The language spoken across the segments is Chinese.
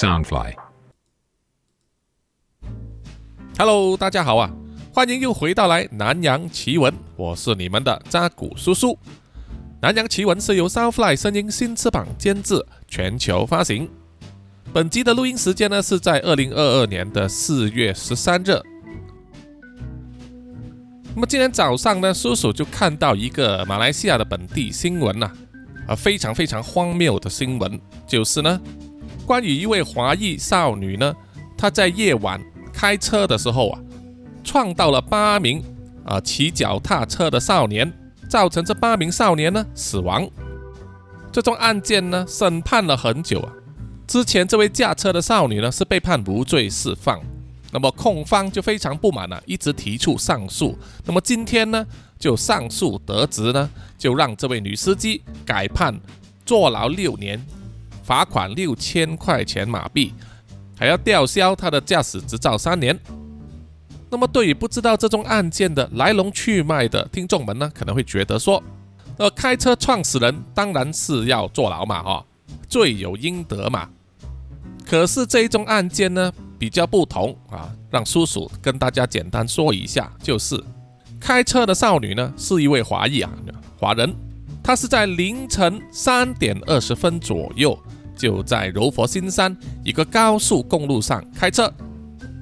Soundfly。Hello，大家好啊，欢迎又回到来南洋奇闻，我是你们的扎古叔叔。南洋奇闻是由 Soundfly 声音新翅膀监制，全球发行。本集的录音时间呢是在二零二二年的四月十三日。那么今天早上呢，叔叔就看到一个马来西亚的本地新闻呐、啊，非常非常荒谬的新闻，就是呢，关于一位华裔少女呢，她在夜晚开车的时候啊，撞到了八名啊骑脚踏车的少年，造成这八名少年呢死亡。这宗案件呢审判了很久啊，之前这位驾车的少女呢是被判无罪释放，那么控方就非常不满了、一直提出上诉。那么今天呢就上诉得直呢，就让这位女司机改判坐牢六年，罚款六千块钱马币。还要吊销他的驾驶执照三年。那么，对于不知道这宗案件的来龙去脉的听众们呢，可能会觉得说，呃，开车撞死人当然是要坐牢嘛，哈、罪有应得嘛。可是这一宗案件呢比较不同啊，让叔叔跟大家简单说一下，就是开车的少女呢是一位华裔啊，华人，她是在凌晨三点二十分左右。就在柔佛新山一个高速公路上开车，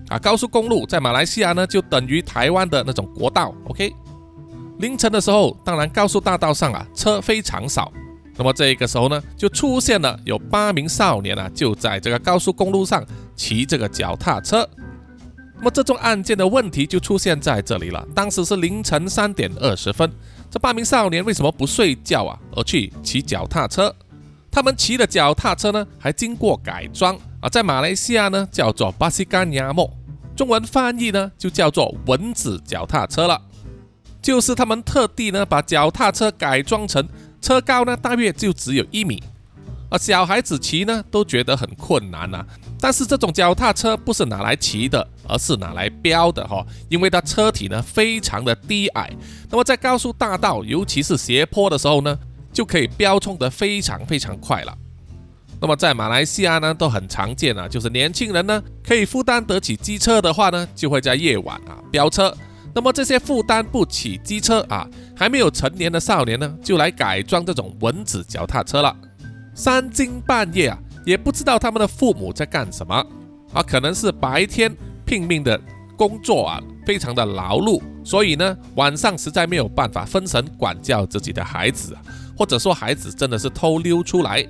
啊，高速公路在马来西亚呢就等于台湾的那种国道，OK。凌晨的时候，当然高速大道上啊车非常少，那么这个时候呢就出现了有八名少年啊就在这个高速公路上骑这个脚踏车，那么这宗案件的问题就出现在这里了。当时是凌晨三点二十分，这八名少年为什么不睡觉啊，而去骑脚踏车？他们骑的脚踏车呢，还经过改装啊，在马来西亚呢叫做巴西干亚莫，中文翻译呢就叫做蚊子脚踏车了。就是他们特地呢把脚踏车改装成车高呢大约就只有一米，啊小孩子骑呢都觉得很困难呐、啊。但是这种脚踏车不是拿来骑的，而是拿来飙的哈，因为它车体呢非常的低矮，那么在高速大道，尤其是斜坡的时候呢。就可以飙冲得非常非常快了。那么在马来西亚呢，都很常见啊，就是年轻人呢可以负担得起机车的话呢，就会在夜晚啊飙车。那么这些负担不起机车啊，还没有成年的少年呢，就来改装这种蚊子脚踏车了。三更半夜啊，也不知道他们的父母在干什么啊，可能是白天拼命的工作啊，非常的劳碌，所以呢晚上实在没有办法分神管教自己的孩子啊。或者说孩子真的是偷溜出来，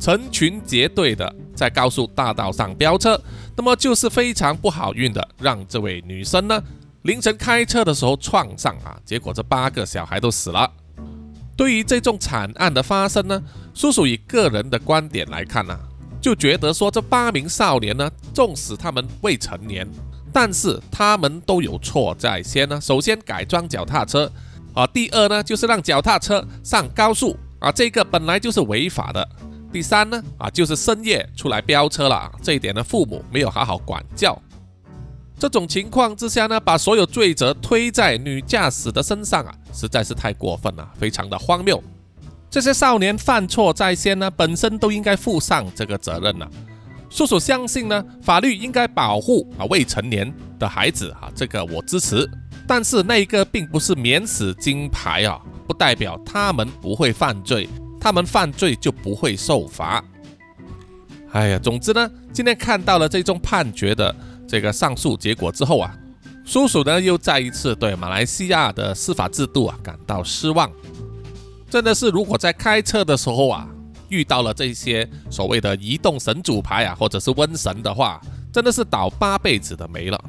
成群结队的在高速大道上飙车，那么就是非常不好运的，让这位女生呢凌晨开车的时候撞上啊，结果这八个小孩都死了。对于这种惨案的发生呢，叔叔以个人的观点来看呢、就觉得说这八名少年呢，纵使他们未成年，但是他们都有错在先呢。首先改装脚踏车。啊，第二呢，就是让脚踏车上高速啊，这个本来就是违法的。第三呢，啊，就是深夜出来飙车了，这一点呢，父母没有好好管教。这种情况之下呢，把所有罪责推在女驾驶的身上啊，实在是太过分了，非常的荒谬。这些少年犯错在先呢，本身都应该负上这个责任了。叔叔相信呢，法律应该保护啊未成年的孩子啊，这个我支持。但是那一个并不是免死金牌啊，不代表他们不会犯罪，他们犯罪就不会受罚。哎呀，总之呢，今天看到了这宗判决的这个上诉结果之后啊，叔叔呢又再一次对马来西亚的司法制度啊感到失望。真的是，如果在开车的时候啊遇到了这些所谓的移动神主牌啊，或者是瘟神的话，真的是倒八辈子的霉了。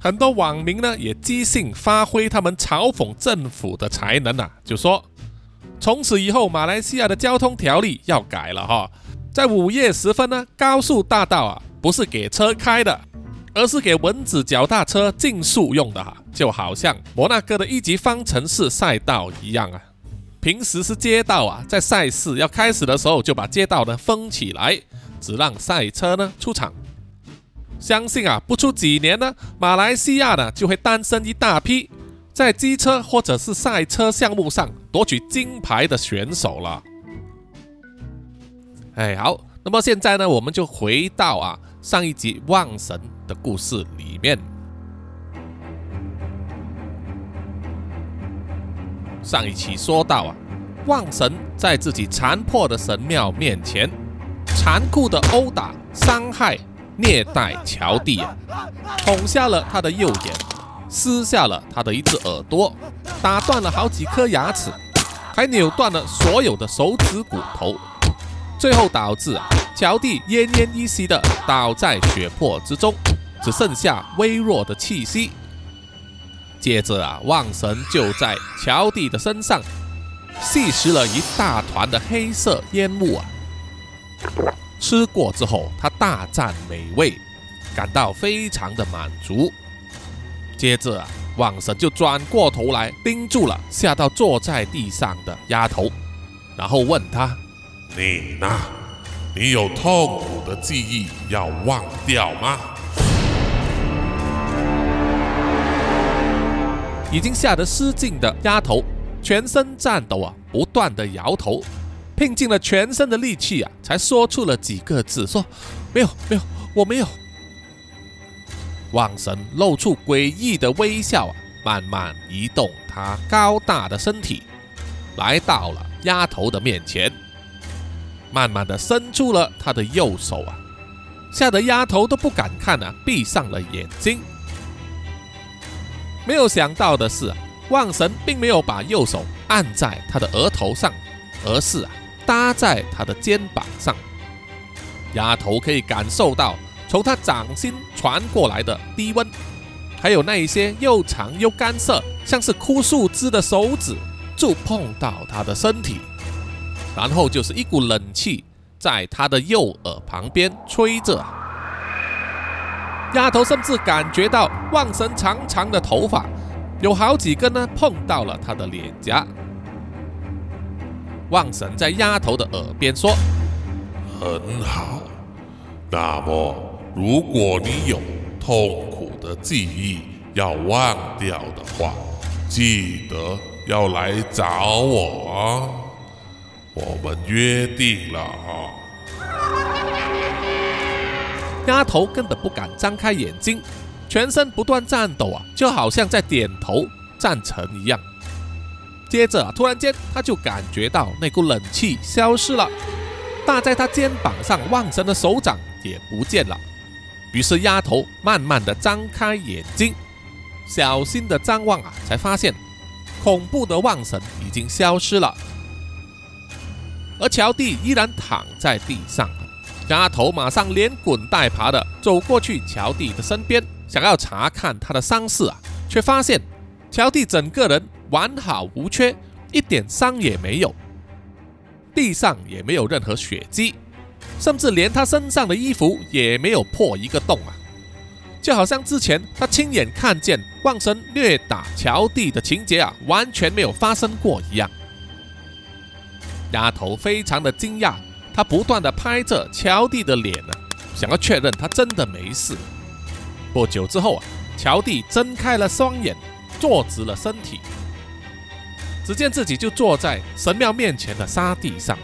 很多网民呢也即兴发挥他们嘲讽政府的才能啊，就说从此以后马来西亚的交通条例要改了哈，在午夜时分呢，高速大道啊不是给车开的，而是给蚊子脚踏车竞速用的哈，就好像摩纳哥的一级方程式赛道一样啊。平时是街道啊，在赛事要开始的时候就把街道呢封起来，只让赛车呢出场。相信啊，不出几年呢，马来西亚呢就会诞生一大批在机车或者是赛车项目上夺取金牌的选手了。哎，好，那么现在呢，我们就回到啊上一集望神的故事里面。上一期说到啊，望神在自己残破的神庙面前，残酷的殴打、伤害、虐待乔蒂啊，捅瞎了他的右眼，撕下了他的一只耳朵，打断了好几颗牙齿，还扭断了所有的手指骨头。最后导致啊，乔蒂奄奄一息的倒在血泊之中，只剩下微弱的气息。接着啊，望神就在乔蒂的身上吸食了一大团的黑色烟雾啊。吃过之后，他大赞美味，感到非常的满足。接着啊，望神就转过头来盯住了吓到坐在地上的丫头，然后问他。你呢？你有痛苦的记忆要忘掉吗？已经吓得失禁的丫头，全身颤抖啊，不断的摇头，拼尽了全身的力气啊，才说出了几个字：说没有，没有，我没有。望神露出诡异的微笑啊，慢慢移动他高大的身体，来到了丫头的面前。慢慢的伸出了他的右手啊，吓得丫头都不敢看啊，闭上了眼睛。没有想到的是，望神并没有把右手按在他的额头上，而是啊搭在他的肩膀上。丫头可以感受到从他掌心传过来的低温，还有那一些又长又干涩，像是枯树枝的手指触碰到他的身体。然后就是一股冷气在他的右耳旁边吹着，丫头甚至感觉到望神长长的头发有好几根呢碰到了他的脸颊。望神在丫头的耳边说：“很好，那么如果你有痛苦的记忆要忘掉的话，记得要来找我啊。”我们约定了啊。丫头根本不敢张开眼睛，全身不断颤抖啊，就好像在点头赞成一样。接着，突然间，他就感觉到那股冷气消失了，搭在他肩膀上望神的手掌也不见了。于是丫头慢慢的张开眼睛，小心的张望啊，才发现恐怖的望神已经消失了。而乔蒂依然躺在地上，丫头马上连滚带爬的走过去乔蒂的身边，想要查看他的伤势啊，却发现乔蒂整个人完好无缺，一点伤也没有，地上也没有任何血迹，甚至连他身上的衣服也没有破一个洞啊，就好像之前他亲眼看见旺神虐打乔蒂的情节啊，完全没有发生过一样。丫头非常的惊讶，她不断的拍着乔蒂的脸呢，想要确认他真的没事。不久之后啊，乔蒂睁开了双眼，坐直了身体，只见自己就坐在神庙面前的沙地上，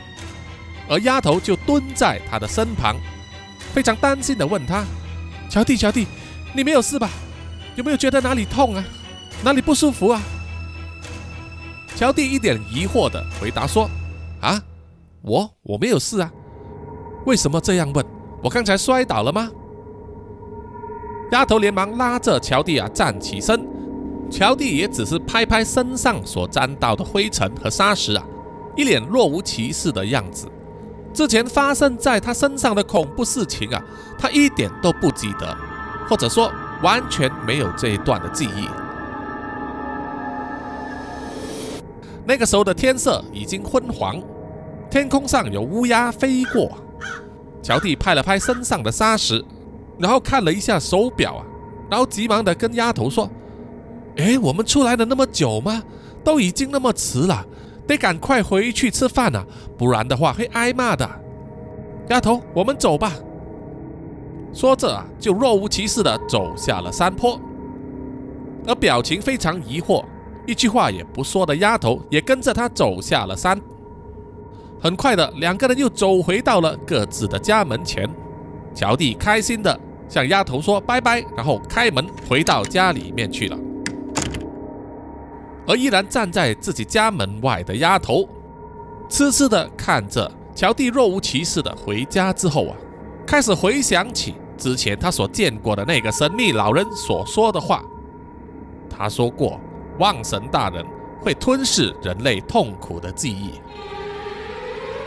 而丫头就蹲在他的身旁，非常担心的问他：“乔弟，乔弟，你没有事吧？有没有觉得哪里痛啊？哪里不舒服啊？”乔弟一脸疑惑的回答说。啊，我我没有事啊，为什么这样问？我刚才摔倒了吗？丫头连忙拉着乔弟啊站起身，乔蒂也只是拍拍身上所沾到的灰尘和沙石啊，一脸若无其事的样子。之前发生在他身上的恐怖事情啊，他一点都不记得，或者说完全没有这一段的记忆。那个时候的天色已经昏黄，天空上有乌鸦飞过。乔蒂拍了拍身上的沙石，然后看了一下手表啊，然后急忙的跟丫头说：“哎，我们出来了那么久吗？都已经那么迟了，得赶快回去吃饭啊，不然的话会挨骂的。”丫头，我们走吧。说着啊，就若无其事的走下了山坡，而表情非常疑惑。一句话也不说的丫头也跟着他走下了山。很快的，两个人又走回到了各自的家门前。乔蒂开心的向丫头说拜拜，然后开门回到家里面去了。而依然站在自己家门外的丫头，痴痴的看着乔蒂若无其事的回家之后啊，开始回想起之前他所见过的那个神秘老人所说的话。他说过，望神大人会吞噬人类痛苦的记忆。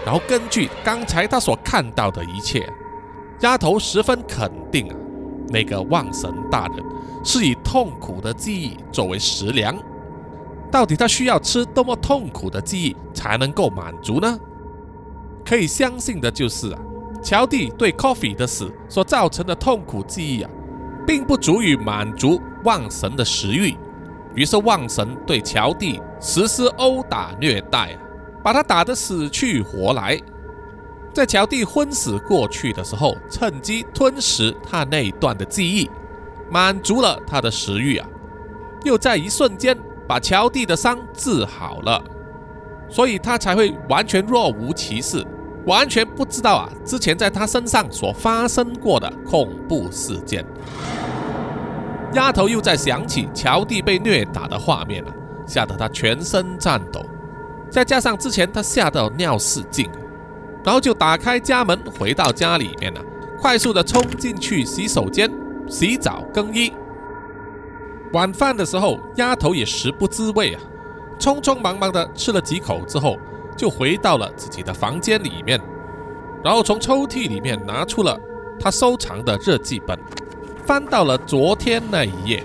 然后根据刚才他所看到的一切，丫头十分肯定啊，那个望神大人是以痛苦的记忆作为食粮。到底他需要吃多么痛苦的记忆才能够满足呢？可以相信的就是啊，乔蒂对 Coffee 的死所造成的痛苦记忆啊，并不足以满足望神的食欲。于是望神对乔蒂实施殴打虐待啊。把他打得死去活来，在乔蒂昏死过去的时候，趁机吞食他那一段的记忆，满足了他的食欲啊，又在一瞬间把乔蒂的伤治好了，所以他才会完全若无其事，完全不知道啊之前在他身上所发生过的恐怖事件。丫头又在想起乔蒂被虐打的画面了，吓得她全身颤抖。再加上之前他吓到尿失禁，然后就打开家门回到家里面了，快速的冲进去洗手间洗澡更衣。晚饭的时候，丫头也食不知味啊，匆匆忙忙的吃了几口之后，就回到了自己的房间里面，然后从抽屉里面拿出了他收藏的日记本，翻到了昨天那一页。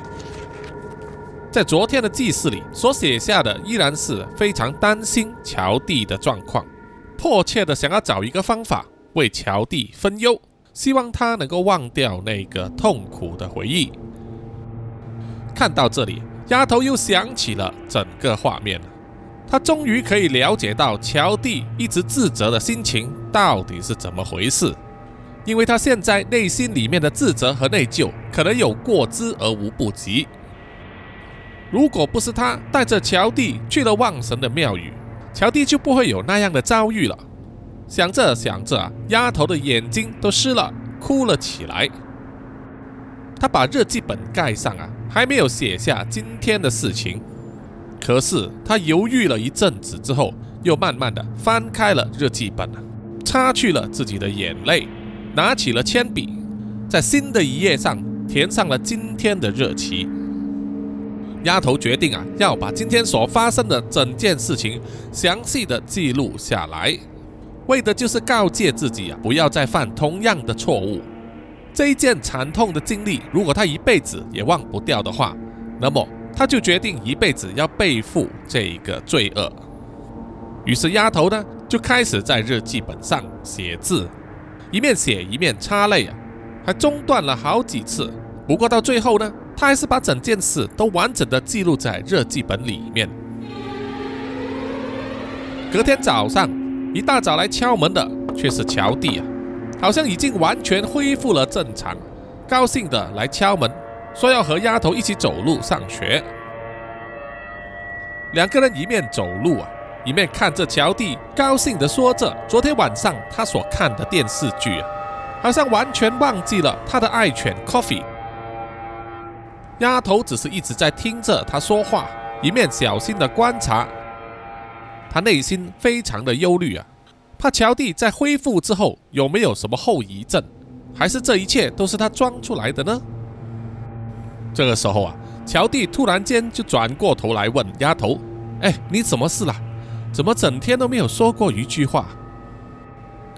在昨天的记事里所写下的，依然是非常担心乔蒂的状况，迫切的想要找一个方法为乔蒂分忧，希望他能够忘掉那个痛苦的回忆。看到这里，丫头又想起了整个画面，她终于可以了解到乔蒂一直自责的心情到底是怎么回事，因为他现在内心里面的自责和内疚，可能有过之而无不及。如果不是他带着乔蒂去了望神的庙宇，乔蒂就不会有那样的遭遇了。想着想着啊，丫头的眼睛都湿了，哭了起来。他把日记本盖上啊，还没有写下今天的事情。可是他犹豫了一阵子之后，又慢慢的翻开了日记本，擦去了自己的眼泪，拿起了铅笔，在新的一页上填上了今天的日期。丫头决定啊，要把今天所发生的整件事情详细的记录下来，为的就是告诫自己啊，不要再犯同样的错误。这一件惨痛的经历，如果他一辈子也忘不掉的话，那么他就决定一辈子要背负这一个罪恶。于是丫头呢，就开始在日记本上写字，一面写一面擦泪啊，还中断了好几次。不过到最后呢。他还是把整件事都完整的记录在日记本里面。隔天早上，一大早来敲门的却是乔蒂啊，好像已经完全恢复了正常，高兴的来敲门，说要和丫头一起走路上学。两个人一面走路啊，一面看着乔蒂，高兴的说着昨天晚上他所看的电视剧啊，好像完全忘记了他的爱犬 Coffee。丫头只是一直在听着他说话，一面小心的观察。他内心非常的忧虑啊，怕乔蒂在恢复之后有没有什么后遗症，还是这一切都是他装出来的呢？这个时候啊，乔蒂突然间就转过头来问丫头：“哎，你怎么事了？怎么整天都没有说过一句话？”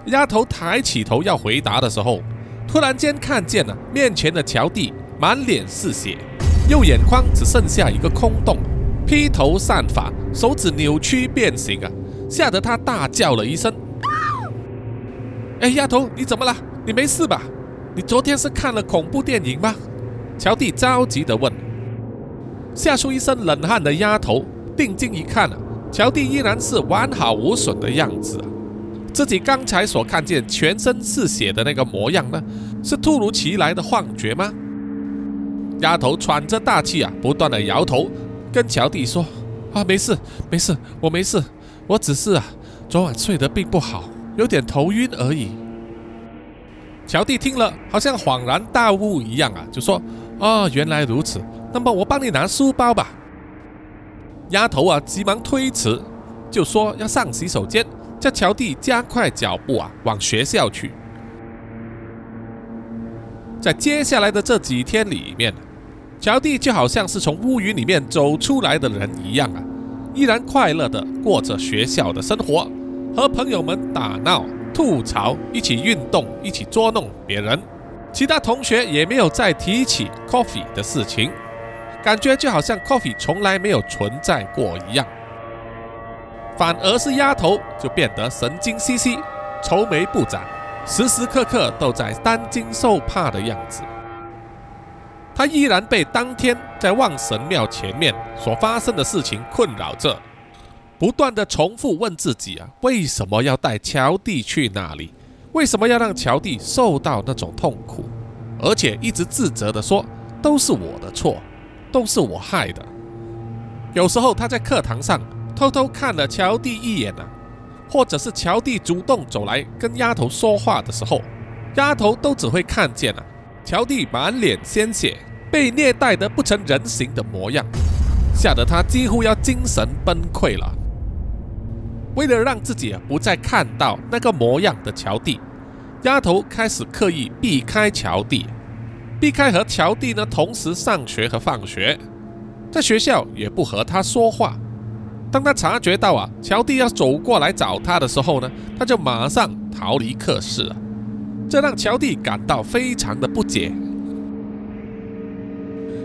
丫头抬起头要回答的时候，突然间看见了面前的乔蒂。满脸是血，右眼眶只剩下一个空洞，披头散发，手指扭曲变形啊！吓得他大叫了一声：“哎，丫头，你怎么了？你没事吧？你昨天是看了恐怖电影吗？”乔蒂着急地问。吓出一身冷汗的丫头定睛一看，乔蒂依然是完好无损的样子！自己刚才所看见全身是血的那个模样呢，是突如其来的幻觉吗？丫头喘着大气啊，不断的摇头，跟乔蒂说：“啊，没事，没事，我没事，我只是啊，昨晚睡得并不好，有点头晕而已。”乔蒂听了，好像恍然大悟一样啊，就说：“哦，原来如此，那么我帮你拿书包吧。”丫头啊，急忙推辞，就说要上洗手间，叫乔蒂加快脚步啊，往学校去。在接下来的这几天里面，乔蒂就好像是从乌云里面走出来的人一样啊，依然快乐的过着学校的生活，和朋友们打闹。吐槽，一起运动，一起捉弄别人。其他同学也没有再提起 Coffee 的事情，感觉就好像 Coffee 从来没有存在过一样。反而是丫头就变得神经兮兮、愁眉不展，时时刻刻都在担惊受怕的样子。她依然被当天在望神庙前面所发生的事情困扰着。不断的重复问自己啊，为什么要带乔蒂去那里？为什么要让乔蒂受到那种痛苦？而且一直自责的说，都是我的错，都是我害的。有时候他在课堂上偷偷看了乔蒂一眼啊，或者是乔蒂主动走来跟丫头说话的时候，丫头都只会看见啊，乔蒂满脸鲜血、被虐待得不成人形的模样，吓得他几乎要精神崩溃了。为了让自己不再看到那个模样的乔蒂，丫头开始刻意避开乔蒂，避开和乔蒂呢同时上学和放学，在学校也不和他说话。当他察觉到啊乔蒂要走过来找他的时候呢，他就马上逃离课室了，这让乔蒂感到非常的不解。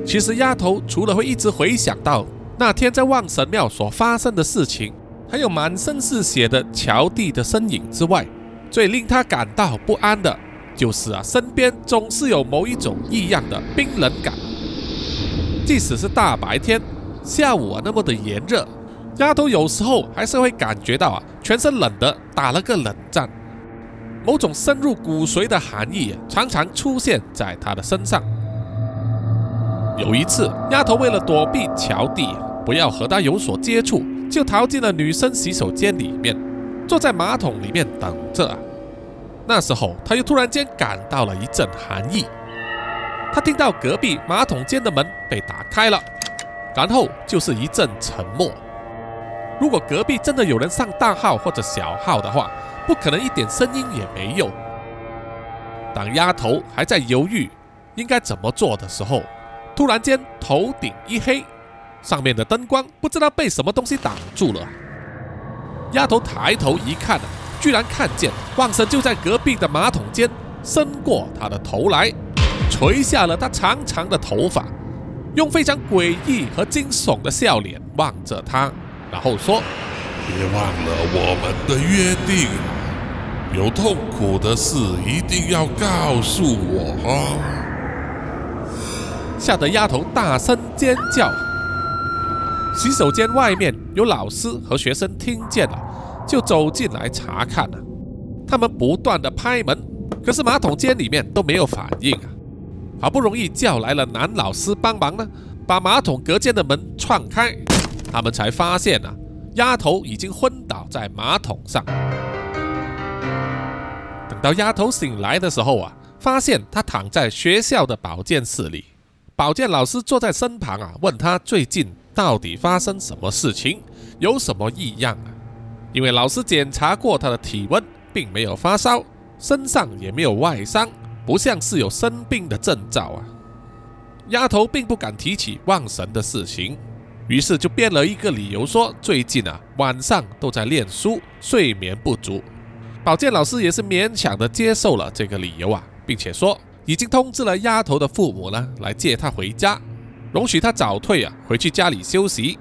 其实丫头除了会一直回想到那天在望神庙所发生的事情。还有满身是血的乔蒂的身影之外，最令他感到不安的，就是啊，身边总是有某一种异样的冰冷感。即使是大白天、下午啊那么的炎热，丫头有时候还是会感觉到啊，全身冷得打了个冷战。某种深入骨髓的寒意常常出现在她的身上。有一次，丫头为了躲避乔蒂，不要和他有所接触。就逃进了女生洗手间里面，坐在马桶里面等着。那时候，他又突然间感到了一阵寒意。他听到隔壁马桶间的门被打开了，然后就是一阵沉默。如果隔壁真的有人上大号或者小号的话，不可能一点声音也没有。当丫头还在犹豫应该怎么做的时候，突然间头顶一黑。上面的灯光不知道被什么东西挡住了。丫头抬头一看，居然看见旺神就在隔壁的马桶间伸过他的头来，垂下了他长长的头发，用非常诡异和惊悚的笑脸望着他，然后说：“别忘了我们的约定，有痛苦的事一定要告诉我。”吓得丫头大声尖叫。洗手间外面有老师和学生听见了，就走进来查看了。他们不断的拍门，可是马桶间里面都没有反应啊。好不容易叫来了男老师帮忙呢，把马桶隔间的门撞开，他们才发现啊，丫头已经昏倒在马桶上。等到丫头醒来的时候啊，发现她躺在学校的保健室里，保健老师坐在身旁啊，问她最近。到底发生什么事情？有什么异样啊？因为老师检查过他的体温，并没有发烧，身上也没有外伤，不像是有生病的征兆啊。丫头并不敢提起忘神的事情，于是就编了一个理由说最近啊晚上都在念书，睡眠不足。保健老师也是勉强的接受了这个理由啊，并且说已经通知了丫头的父母呢，来接她回家。容许他早退啊，回去家里休息。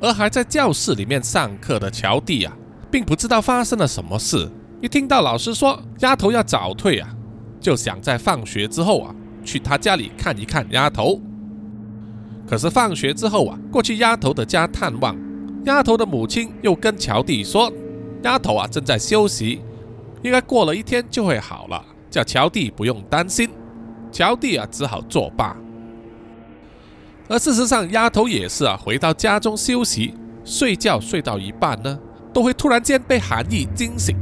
而还在教室里面上课的乔蒂啊，并不知道发生了什么事。一听到老师说丫头要早退啊，就想在放学之后啊，去他家里看一看丫头。可是放学之后啊，过去丫头的家探望，丫头的母亲又跟乔蒂说，丫头啊正在休息，应该过了一天就会好了，叫乔蒂不用担心。乔蒂啊，只好作罢。而事实上，丫头也是啊，回到家中休息，睡觉睡到一半呢，都会突然间被寒意惊醒，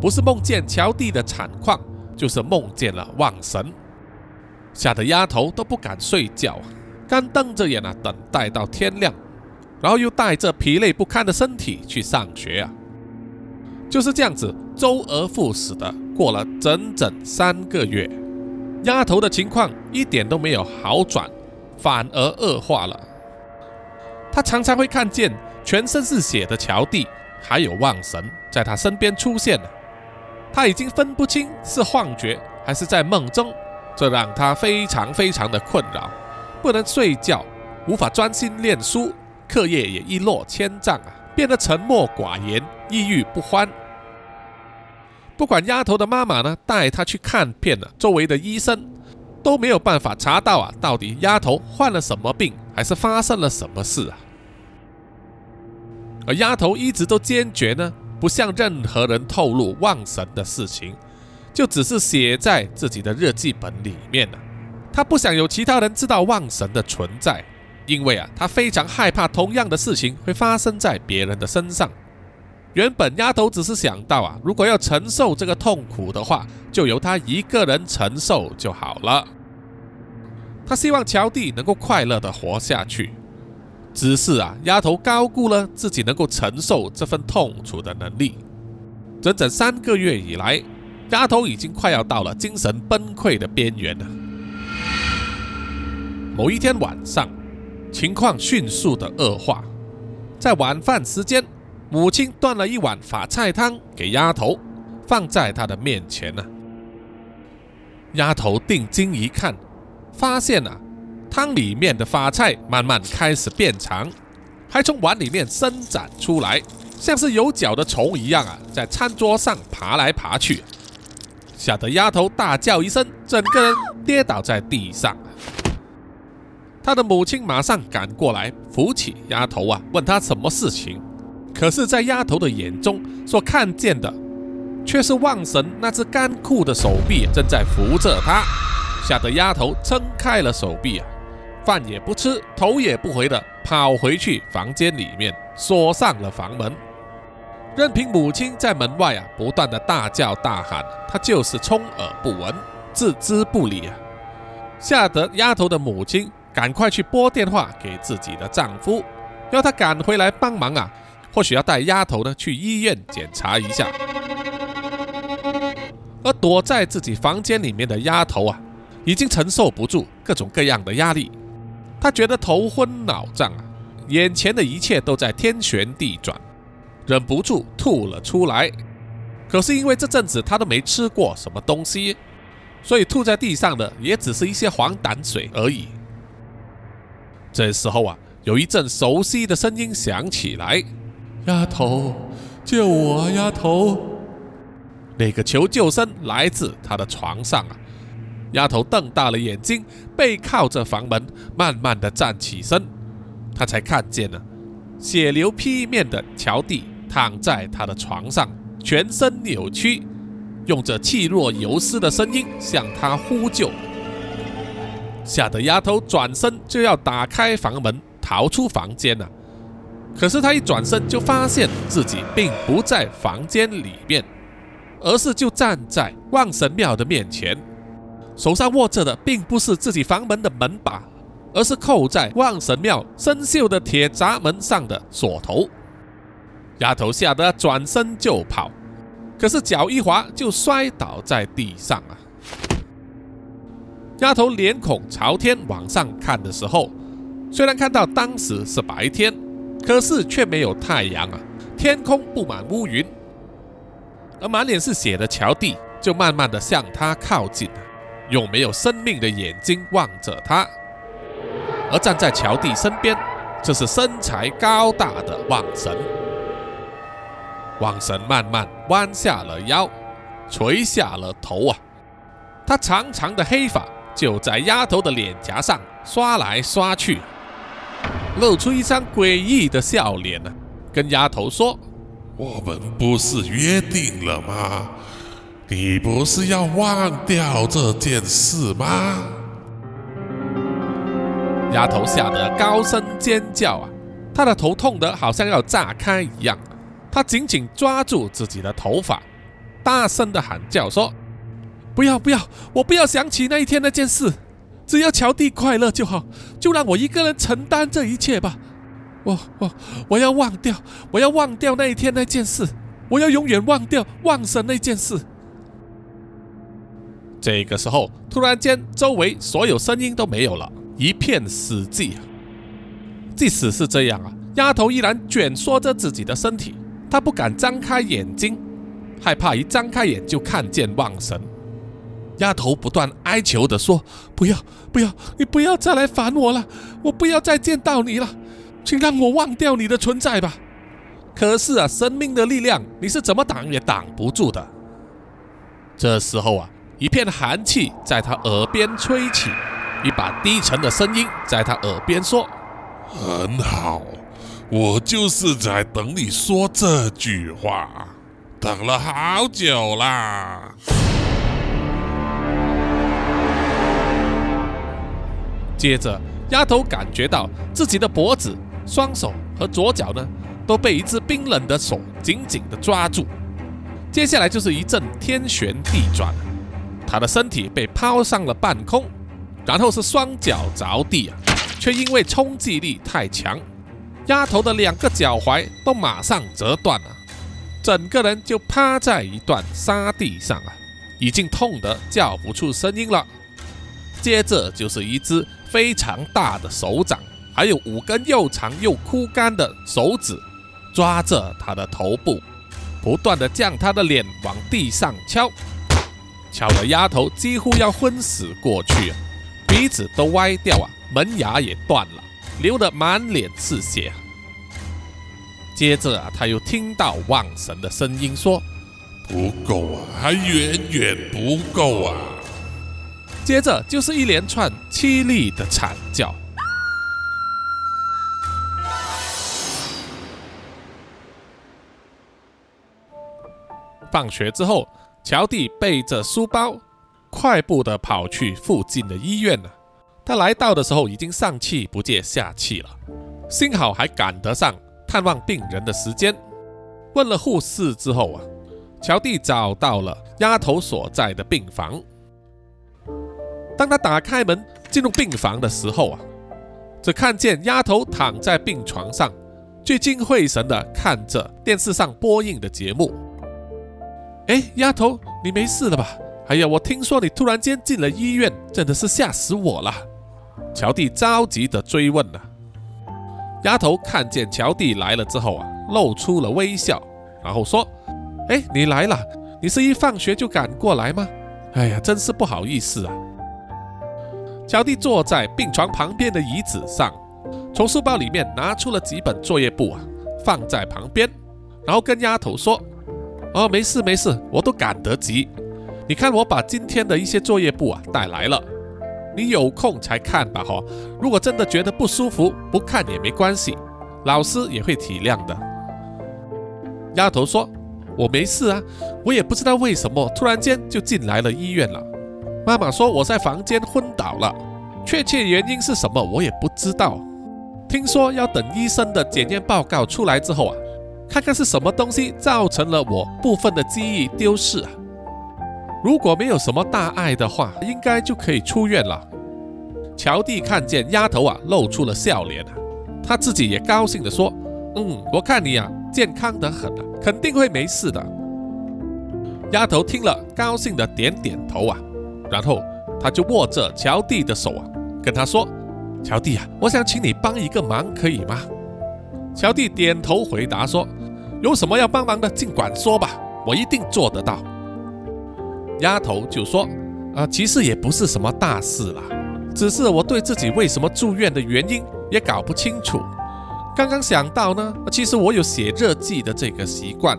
不是梦见乔蒂的惨况，就是梦见了望神，吓得丫头都不敢睡觉，干瞪着眼啊，等待到天亮，然后又带着疲累不堪的身体去上学啊，就是这样子周而复始的过了整整三个月，丫头的情况一点都没有好转，反而恶化了。他常常会看见全身是血的乔蒂，还有望神在他身边出现了。他已经分不清是幻觉还是在梦中，这让他非常非常的困扰，不能睡觉，无法专心念书，课业也一落千丈啊，变得沉默寡言，抑郁不欢。不管丫头的妈妈呢带他去看遍了周围的医生，都没有办法查到啊，到底丫头患了什么病，还是发生了什么事啊？而丫头一直都坚决呢，不向任何人透露望神的事情，就只是写在自己的日记本里面了。她不想有其他人知道望神的存在，因为啊，她非常害怕同样的事情会发生在别人的身上。原本丫头只是想到啊，如果要承受这个痛苦的话，就由她一个人承受就好了。她希望乔蒂能够快乐的活下去。只是啊，丫头高估了自己能够承受这份痛楚的能力。整整三个月以来，丫头已经快要到了精神崩溃的边缘了。某一天晚上，情况迅速的恶化。在晚饭时间，母亲端了一碗法菜汤给丫头，放在她的面前呢。丫头定睛一看，发现啊。汤里面的发菜慢慢开始变长，还从碗里面伸展出来，像是有脚的虫一样啊，在餐桌上爬来爬去，吓得丫头大叫一声，整个人跌倒在地上。她的母亲马上赶过来扶起丫头啊，问她什么事情。可是，在丫头的眼中所看见的，却是望神那只干枯的手臂正在扶着她，吓得丫头撑开了手臂啊。饭也不吃，头也不回的跑回去房间里面，锁上了房门，任凭母亲在门外啊不断的大叫大喊，她就是充耳不闻，置之不理啊。吓得丫头的母亲赶快去拨电话给自己的丈夫，要他赶回来帮忙啊，或许要带丫头呢去医院检查一下。而躲在自己房间里面的丫头啊，已经承受不住各种各样的压力。她觉得头昏脑胀啊，眼前的一切都在天旋地转，忍不住吐了出来。可是因为这阵子她都没吃过什么东西，所以吐在地上的也只是一些黄胆水而已。这时候啊，有一阵熟悉的声音响起来：“丫头，救我啊，丫头！”那个求救声来自他的床上啊。丫头瞪大了眼睛，背靠着房门，慢慢的站起身。她才看见了血流披面的乔蒂躺在她的床上，全身扭曲，用着气若游丝的声音向她呼救。吓得丫头转身就要打开房门逃出房间了。可是他一转身就发现自己并不在房间里面，而是就站在望神庙的面前。手上握着的并不是自己房门的门把，而是扣在望神庙生锈的铁闸门上的锁头。丫头吓得转身就跑，可是脚一滑就摔倒在地上啊！丫头脸孔朝天往上看的时候，虽然看到当时是白天，可是却没有太阳啊，天空布满乌云，而满脸是血的乔蒂就慢慢的向他靠近。用没有生命的眼睛望着他，而站在乔蒂身边，这是身材高大的望神。望神慢慢弯下了腰，垂下了头啊，他长长的黑发就在丫头的脸颊上刷来刷去，露出一张诡异的笑脸呢，跟丫头说：“我们不是约定了吗？”你不是要忘掉这件事吗？丫头吓得高声尖叫啊，她的头痛得好像要炸开一样，她紧紧抓住自己的头发，大声的喊叫说：“不要不要，我不要想起那一天那件事，只要乔蒂快乐就好，就让我一个人承担这一切吧。我我我要忘掉，我要忘掉那一天那件事，我要永远忘掉忘神那件事。”这个时候，突然间，周围所有声音都没有了，一片死寂啊！即使是这样啊，丫头依然蜷缩着自己的身体，她不敢张开眼睛，害怕一张开眼就看见望神。丫头不断哀求的说：“不要，不要，你不要再来烦我了，我不要再见到你了，请让我忘掉你的存在吧。”可是啊，生命的力量，你是怎么挡也挡不住的。这时候啊。一片寒气在他耳边吹起，一把低沉的声音在他耳边说：“很好，我就是在等你说这句话，等了好久啦。”接着，丫头感觉到自己的脖子、双手和左脚呢，都被一只冰冷的手紧紧地抓住。接下来就是一阵天旋地转。她的身体被抛上了半空，然后是双脚着地啊，却因为冲击力太强，丫头的两个脚踝都马上折断了，整个人就趴在一段沙地上啊，已经痛得叫不出声音了。接着就是一只非常大的手掌，还有五根又长又枯干的手指，抓着他的头部，不断的将他的脸往地上敲。敲得丫头几乎要昏死过去，鼻子都歪掉啊，门牙也断了，流得满脸是血。接着啊，他又听到望神的声音说：“不够啊，还远远不够啊！”接着就是一连串凄厉的惨叫。放学之后。乔蒂背着书包，快步的跑去附近的医院了。他来到的时候，已经上气不接下气了。幸好还赶得上探望病人的时间。问了护士之后啊，乔蒂找到了丫头所在的病房。当他打开门进入病房的时候啊，只看见丫头躺在病床上，聚精会神地看着电视上播映的节目。哎，丫头，你没事了吧？哎呀，我听说你突然间进了医院，真的是吓死我了。乔蒂着急地追问了。丫头看见乔蒂来了之后啊，露出了微笑，然后说：“哎，你来了，你是一放学就赶过来吗？哎呀，真是不好意思啊。”乔蒂坐在病床旁边的椅子上，从书包里面拿出了几本作业簿啊，放在旁边，然后跟丫头说。哦，没事没事，我都赶得及。你看，我把今天的一些作业簿啊带来了，你有空才看吧哈。如果真的觉得不舒服，不看也没关系，老师也会体谅的。丫头说：“我没事啊，我也不知道为什么突然间就进来了医院了。妈妈说我在房间昏倒了，确切原因是什么我也不知道。听说要等医生的检验报告出来之后啊。”看看是什么东西造成了我部分的记忆丢失啊？如果没有什么大碍的话，应该就可以出院了。乔蒂看见丫头啊，露出了笑脸啊，他自己也高兴地说：“嗯，我看你啊，健康得很啊，肯定会没事的。”丫头听了，高兴地点点头啊，然后他就握着乔蒂的手啊，跟他说：“乔蒂啊，我想请你帮一个忙，可以吗？”乔蒂点头回答说：“有什么要帮忙的，尽管说吧，我一定做得到。”丫头就说：“啊，其实也不是什么大事啦，只是我对自己为什么住院的原因也搞不清楚。刚刚想到呢，其实我有写日记的这个习惯，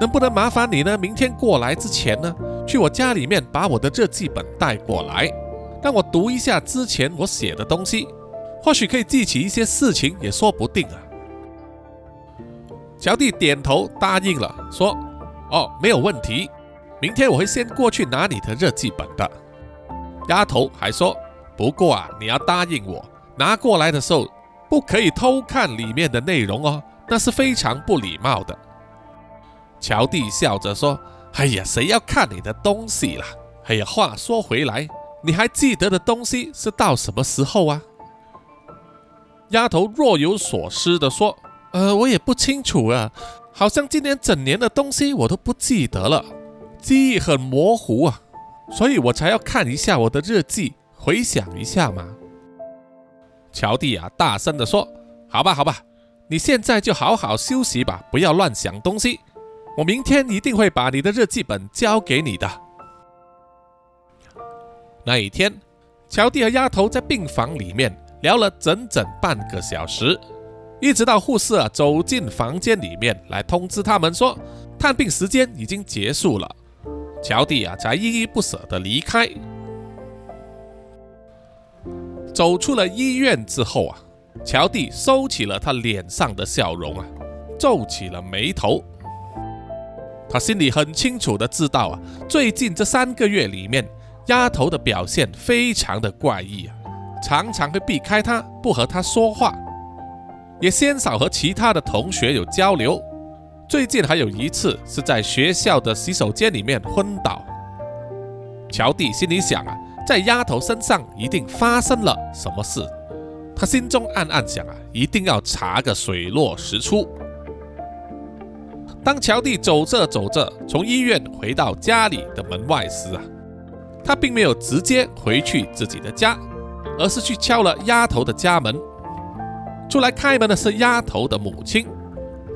能不能麻烦你呢？明天过来之前呢，去我家里面把我的日记本带过来，让我读一下之前我写的东西，或许可以记起一些事情，也说不定啊。”乔蒂点头答应了，说：“哦，没有问题，明天我会先过去拿你的日记本的。”丫头还说：“不过啊，你要答应我，拿过来的时候不可以偷看里面的内容哦，那是非常不礼貌的。”乔蒂笑着说：“哎呀，谁要看你的东西啦？哎呀，话说回来，你还记得的东西是到什么时候啊？”丫头若有所思地说：“呃，我也不清楚啊，好像今年整年的东西我都不记得了，记忆很模糊啊，所以我才要看一下我的日记，回想一下嘛。”乔蒂啊，大声地说：“好吧，好吧，你现在就好好休息吧，不要乱想东西。我明天一定会把你的日记本交给你的。”那一天，乔蒂和丫头在病房里面。聊了整整半个小时，一直到护士啊走进房间里面来通知他们说探病时间已经结束了，乔蒂啊才依依不舍地离开。走出了医院之后啊，乔蒂收起了他脸上的笑容啊，皱起了眉头。他心里很清楚的知道啊，最近这三个月里面，丫头的表现非常的怪异啊。常常会避开他，不和他说话，也鲜少和其他的同学有交流。最近还有一次是在学校的洗手间里面昏倒。乔蒂心里想啊，在丫头身上一定发生了什么事。他心中暗暗想啊，一定要查个水落石出。当乔蒂走着走着从医院回到家里的门外时啊，他并没有直接回去自己的家。而是去敲了丫头的家门，出来开门的是丫头的母亲。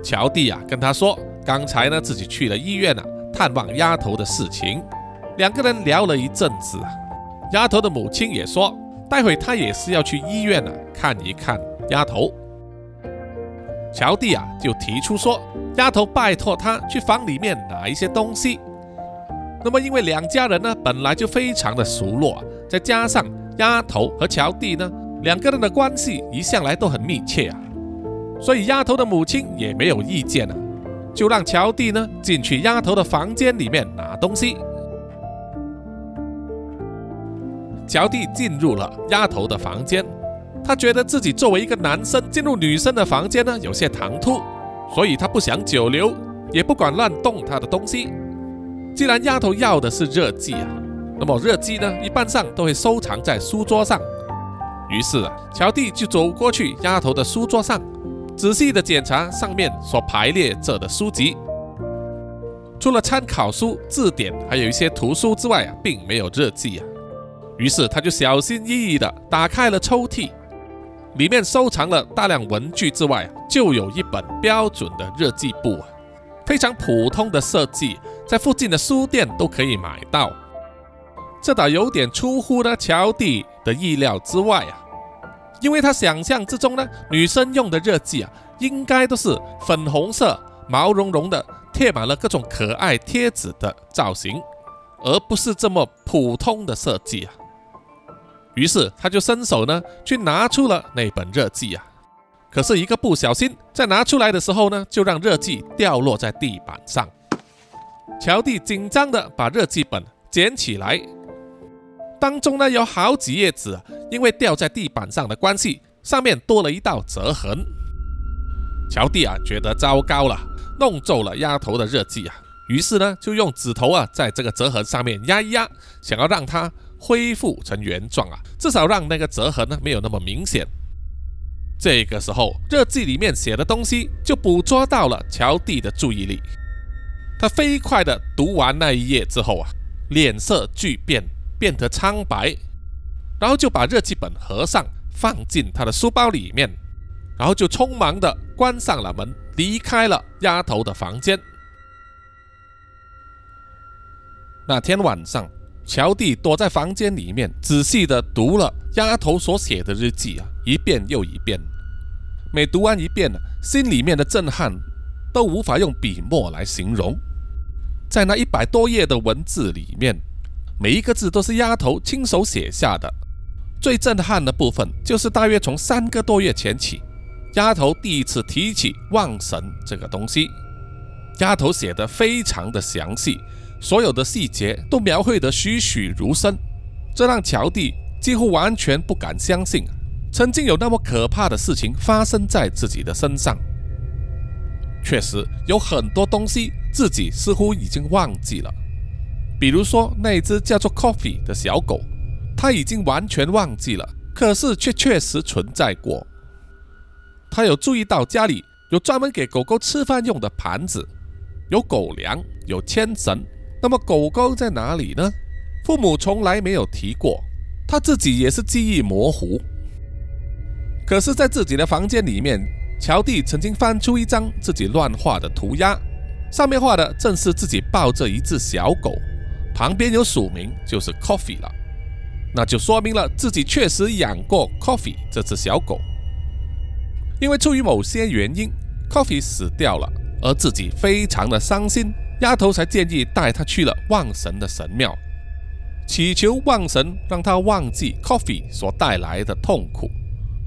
乔蒂啊，跟他说，刚才呢自己去了医院啊，探望丫头的事情。两个人聊了一阵子，丫头的母亲也说，待会他也是要去医院啊看一看丫头。乔蒂啊，就提出说，丫头拜托他去房里面拿一些东西。那么因为两家人呢本来就非常的熟络，再加上。丫头和乔蒂呢，两个人的关系一向来都很密切啊，所以丫头的母亲也没有意见啊，就让乔蒂呢进去丫头的房间里面拿东西。乔蒂进入了丫头的房间，他觉得自己作为一个男生进入女生的房间呢有些唐突，所以他不想久留，也不管乱动她的东西。既然丫头要的是热记啊。那么日记呢，一般上都会收藏在书桌上。于是啊乔蒂就走过去丫头的书桌上，仔细的检查上面所排列着的书籍。除了参考书、字典，还有一些图书之外啊，并没有日记啊。于是他就小心翼翼的打开了抽屉，里面收藏了大量文具之外，就有一本标准的日记簿，非常普通的设计，在附近的书店都可以买到。这倒有点出乎了乔蒂的意料之外啊，因为他想象之中呢，女生用的日记啊，应该都是粉红色、毛茸茸的，贴满了各种可爱贴纸的造型，而不是这么普通的设计啊。于是他就伸手呢，去拿出了那本日记啊，可是一个不小心，在拿出来的时候呢，就让日记掉落在地板上。乔蒂紧张的把日记本捡起来。当中呢有好几页纸，因为掉在地板上的关系，上面多了一道折痕。乔蒂啊觉得糟糕了，弄皱了丫头的日记啊，于是呢就用指头啊在这个折痕上面压一压，想要让它恢复成原状啊，至少让那个折痕呢没有那么明显。这个时候，日记里面写的东西就捕捉到了乔蒂的注意力。他飞快地读完那一页之后啊，脸色巨变。变得苍白，然后就把日记本合上，放进他的书包里面，然后就匆忙的关上了门，离开了丫头的房间。那天晚上，乔蒂躲在房间里面，仔细的读了丫头所写的日记啊，一遍又一遍。每读完一遍呢，心里面的震撼都无法用笔墨来形容。在那一百多页的文字里面。每一个字都是丫头亲手写下的。最震撼的部分就是大约从三个多月前起，丫头第一次提起望神这个东西。丫头写的非常的详细，所有的细节都描绘得栩栩如生，这让乔蒂几乎完全不敢相信，曾经有那么可怕的事情发生在自己的身上。确实有很多东西自己似乎已经忘记了，比如说那只叫做 Coffee 的小狗，他已经完全忘记了，可是却确实存在过。他有注意到家里有专门给狗狗吃饭用的盘子，有狗粮，有牵绳。那么狗狗在哪里呢？父母从来没有提过，他自己也是记忆模糊。可是，在自己的房间里面。乔蒂曾经翻出一张自己乱画的涂鸦，上面画的正是自己抱着一只小狗，旁边有署名，就是 Coffee 了。那就说明了自己确实养过 Coffee 这只小狗。因为出于某些原因，Coffee 死掉了，而自己非常的伤心，丫头才建议带他去了望神的神庙，祈求望神让他忘记 Coffee 所带来的痛苦。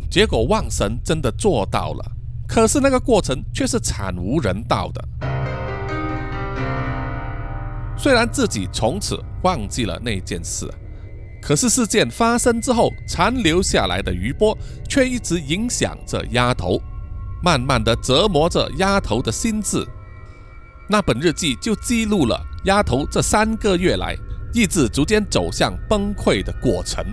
结果望神真的做到了。可是那个过程却是惨无人道的。虽然自己从此忘记了那件事，可是事件发生之后残留下来的余波却一直影响着丫头，慢慢的折磨着丫头的心智。那本日记就记录了丫头这三个月来意志逐渐走向崩溃的过程，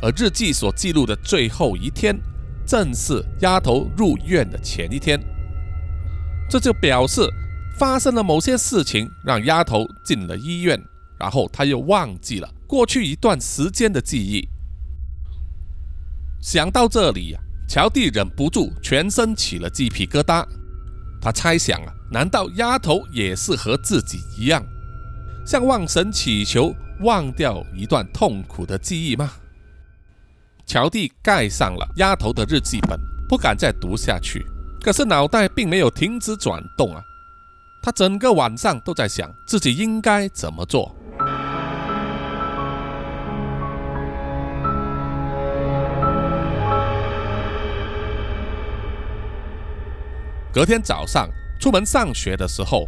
而日记所记录的最后一天。正是丫头入院的前一天，这就表示发生了某些事情，让丫头进了医院，然后她又忘记了过去一段时间的记忆。想到这里，乔蒂忍不住全身起了鸡皮疙瘩。他猜想啊，难道丫头也是和自己一样，向望神祈求忘掉一段痛苦的记忆吗？乔蒂盖上了丫头的日记本，不敢再读下去。可是脑袋并没有停止转动啊！他整个晚上都在想自己应该怎么做。隔天早上出门上学的时候，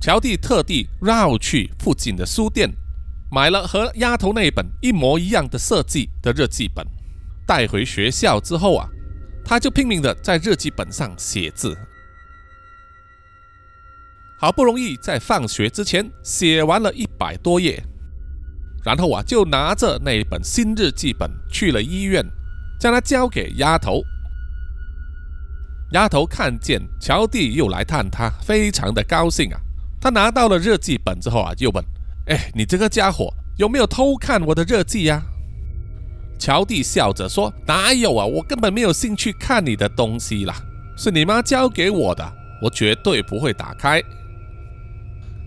乔蒂特地绕去附近的书店。买了和丫头那本一模一样的设计的日记本，带回学校之后啊，他就拼命的在日记本上写字，好不容易在放学之前写完了一百多页，然后啊就拿着那本新日记本去了医院，将它交给丫头。丫头看见乔蒂又来探他，非常的高兴啊。他拿到了日记本之后啊，又问。哎，你这个家伙有没有偷看我的日记呀？乔蒂笑着说：“哪有啊，我根本没有兴趣看你的东西啦，是你妈交给我的，我绝对不会打开。”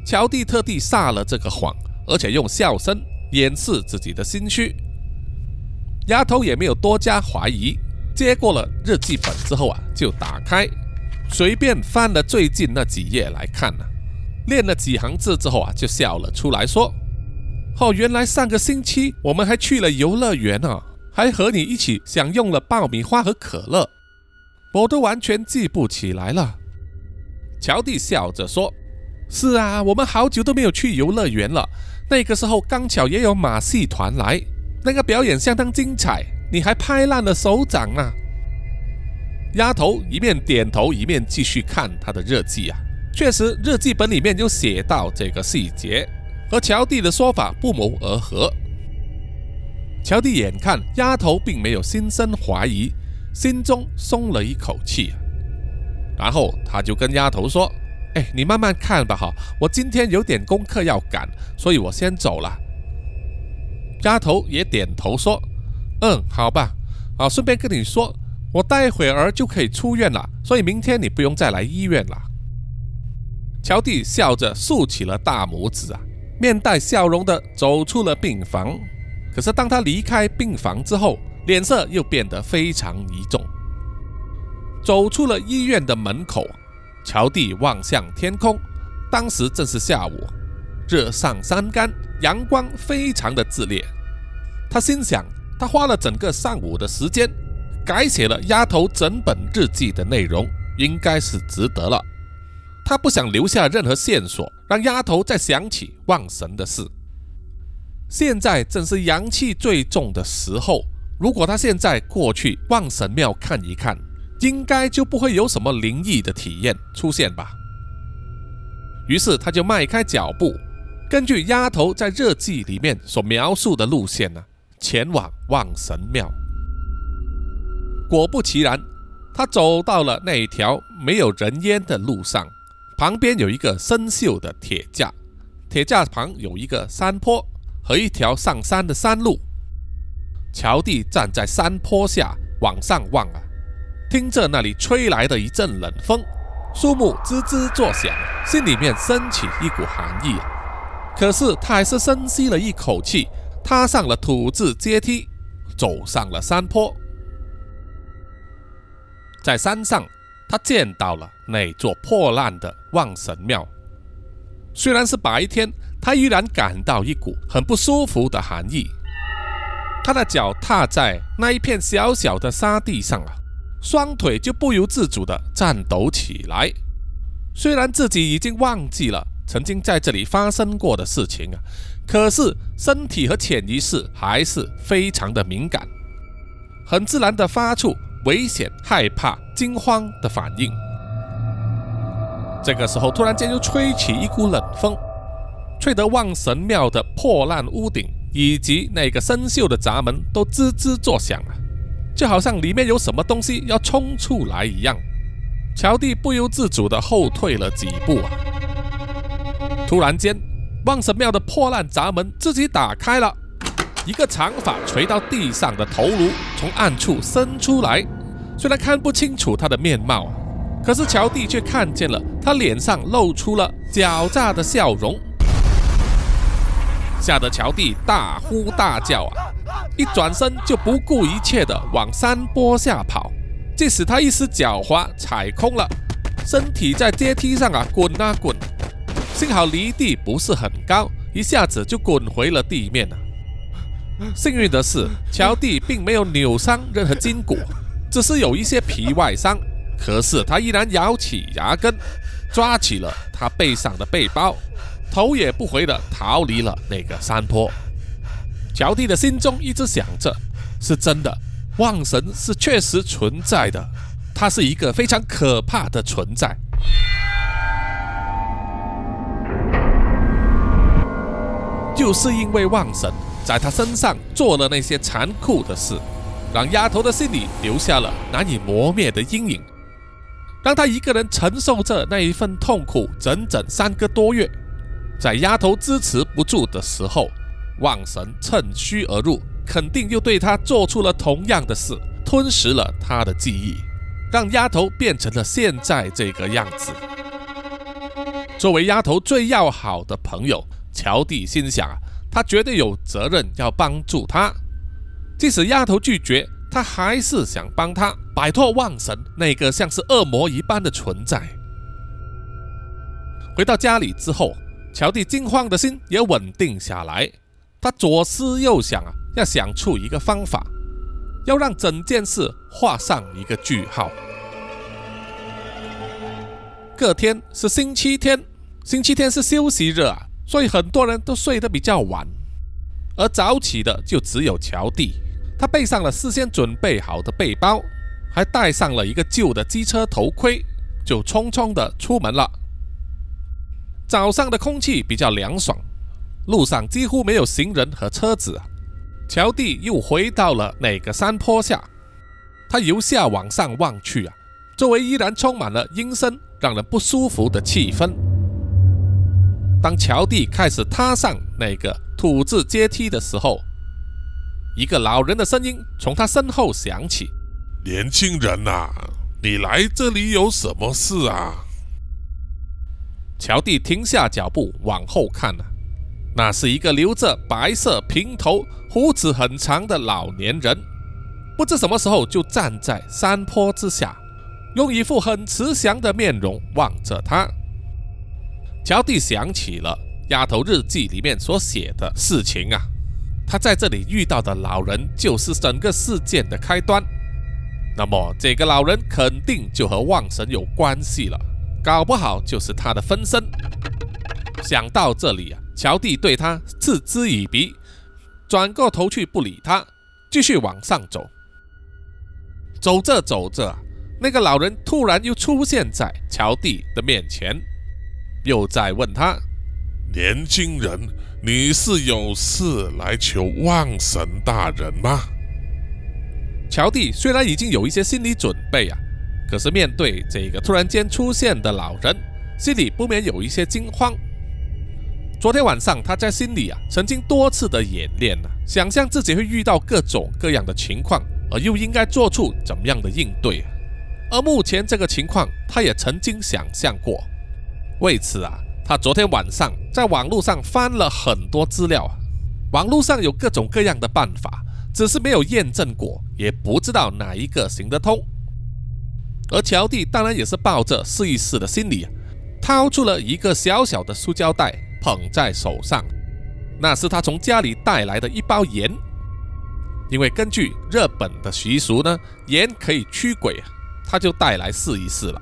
乔蒂特地撒了这个谎，而且用笑声掩饰自己的心虚。丫头也没有多加怀疑，接过了日记本之后啊，就打开，随便翻了最近那几页来看呢。练了几行字之后啊，就笑了出来，说：“哦，原来上个星期我们还去了游乐园呢，还和你一起享用了爆米花和可乐，我都完全记不起来了。”乔蒂笑着说：“是啊，我们好久都没有去游乐园了。那个时候刚巧也有马戏团来，那个表演相当精彩，你还拍烂了手掌啊。”丫头一面点头，一面继续看他的日记啊。确实，日记本里面有写到这个细节，和乔蒂的说法不谋而合。乔蒂眼看丫头并没有心生怀疑，心中松了一口气。然后他就跟丫头说：“哎，你慢慢看吧，哈，我今天有点功课要赶，所以我先走了。”丫头也点头说：“嗯，好吧。啊，顺便跟你说，我待会儿就可以出院了，所以明天你不用再来医院了。”乔蒂笑着竖起了大拇指啊，面带笑容的走出了病房。可是当他离开病房之后，脸色又变得非常凝重。走出了医院的门口，乔蒂望向天空，当时正是下午，日上三竿，阳光非常的炽烈。他心想，他花了整个上午的时间，改写了丫头整本日记的内容，应该是值得了。他不想留下任何线索，让丫头再想起望神的事。现在正是阳气最重的时候，如果他现在过去望神庙看一看，应该就不会有什么灵异的体验出现吧。于是他就迈开脚步，根据丫头在日记里面所描述的路线呢，前往望神庙。果不其然，他走到了那条没有人烟的路上，旁边有一个生锈的铁架，铁架旁有一个山坡和一条上山的山路。乔蒂站在山坡下往上望啊，听着那里吹来的一阵冷风，树木吱吱作响，心里面升起一股寒意。可是他还是深吸了一口气，踏上了土质阶梯，走上了山坡。在山上，他见到了那座破烂的望神庙。虽然是白天，他依然感到一股很不舒服的寒意。他的脚踏在那一片小小的沙地上啊，双腿就不由自主地颤抖起来。虽然自己已经忘记了曾经在这里发生过的事情啊，可是身体和潜意识还是非常的敏感，很自然地发出危险、害怕、惊慌的反应。这个时候，突然间又吹起一股冷风，吹得望神庙的破烂屋顶。以及那个生锈的闸门都吱吱作响啊，就好像里面有什么东西要冲出来一样。乔蒂不由自主地后退了几步啊。突然间，望神庙的破烂闸门自己打开了，一个长发垂到地上的头颅从暗处伸出来。虽然看不清楚他的面貌，可是乔蒂却看见了他脸上露出了狡诈的笑容。吓得乔蒂大呼大叫啊！一转身就不顾一切的往山坡下跑，即使他一时狡猾踩空了，身体在阶梯上啊滚啊滚，幸好离地不是很高，一下子就滚回了地面了。幸运的是，乔蒂并没有扭伤任何筋骨，只是有一些皮外伤。可是他依然咬起牙根，抓起了他背上的背包。头也不回地逃离了那个山坡。乔蒂的心中一直想着：是真的，望神是确实存在的，他是一个非常可怕的存在。就是因为望神在他身上做了那些残酷的事，让丫头的心里留下了难以磨灭的阴影，让他一个人承受着那一份痛苦整整三个多月。在丫头支持不住的时候，望神趁虚而入，肯定又对他做出了同样的事，吞噬了他的记忆，让丫头变成了现在这个样子。作为丫头最要好的朋友，乔蒂心想啊，他绝对有责任要帮助他。即使丫头拒绝，他还是想帮她摆脱望神那个像是恶魔一般的存在。回到家里之后。乔蒂惊慌的心也稳定下来，他左思右想啊，要想出一个方法，要让整件事画上一个句号。隔天是星期天，星期天是休息日啊，所以很多人都睡得比较晚，而早起的就只有乔蒂。他背上了事先准备好的背包，还戴上了一个旧的机车头盔，就匆匆的出门了。早上的空气比较凉爽，路上几乎没有行人和车子。乔蒂又回到了那个山坡下，他由下往上望去啊，周围依然充满了阴森、让人不舒服的气氛。当乔蒂开始踏上那个土质阶梯的时候，一个老人的声音从他身后响起：“年轻人呐，你来这里有什么事啊？”乔蒂停下脚步，往后看了，那是一个留着白色平头、胡子很长的老年人，不知什么时候就站在山坡之下，用一副很慈祥的面容望着他。乔蒂想起了丫头日记里面所写的事情啊，他在这里遇到的老人就是整个事件的开端，那么这个老人肯定就和望神有关系了。搞不好就是他的分身。想到这里啊，乔蒂对他嗤之以鼻，转过头去不理他，继续往上走。走着走着，那个老人突然又出现在乔蒂的面前，又在问他：“年轻人，你是有事来求望神大人吗？”乔蒂虽然已经有一些心理准备啊，可是面对这个突然间出现的老人，心里不免有一些惊慌。昨天晚上他在心里啊，曾经多次的演练了，想象自己会遇到各种各样的情况。而又应该做出怎么样的应对？而目前这个情况，他也曾经想象过。为此啊，他昨天晚上在网络上翻了很多资料。网络上有各种各样的办法，只是没有验证过，也不知道哪一个行得通。而乔蒂当然也是抱着试一试的心理，掏出了一个小小的塑胶袋，捧在手上，那是他从家里带来的一包盐。因为根据日本的习俗呢，盐可以驱鬼，他就带来试一试了。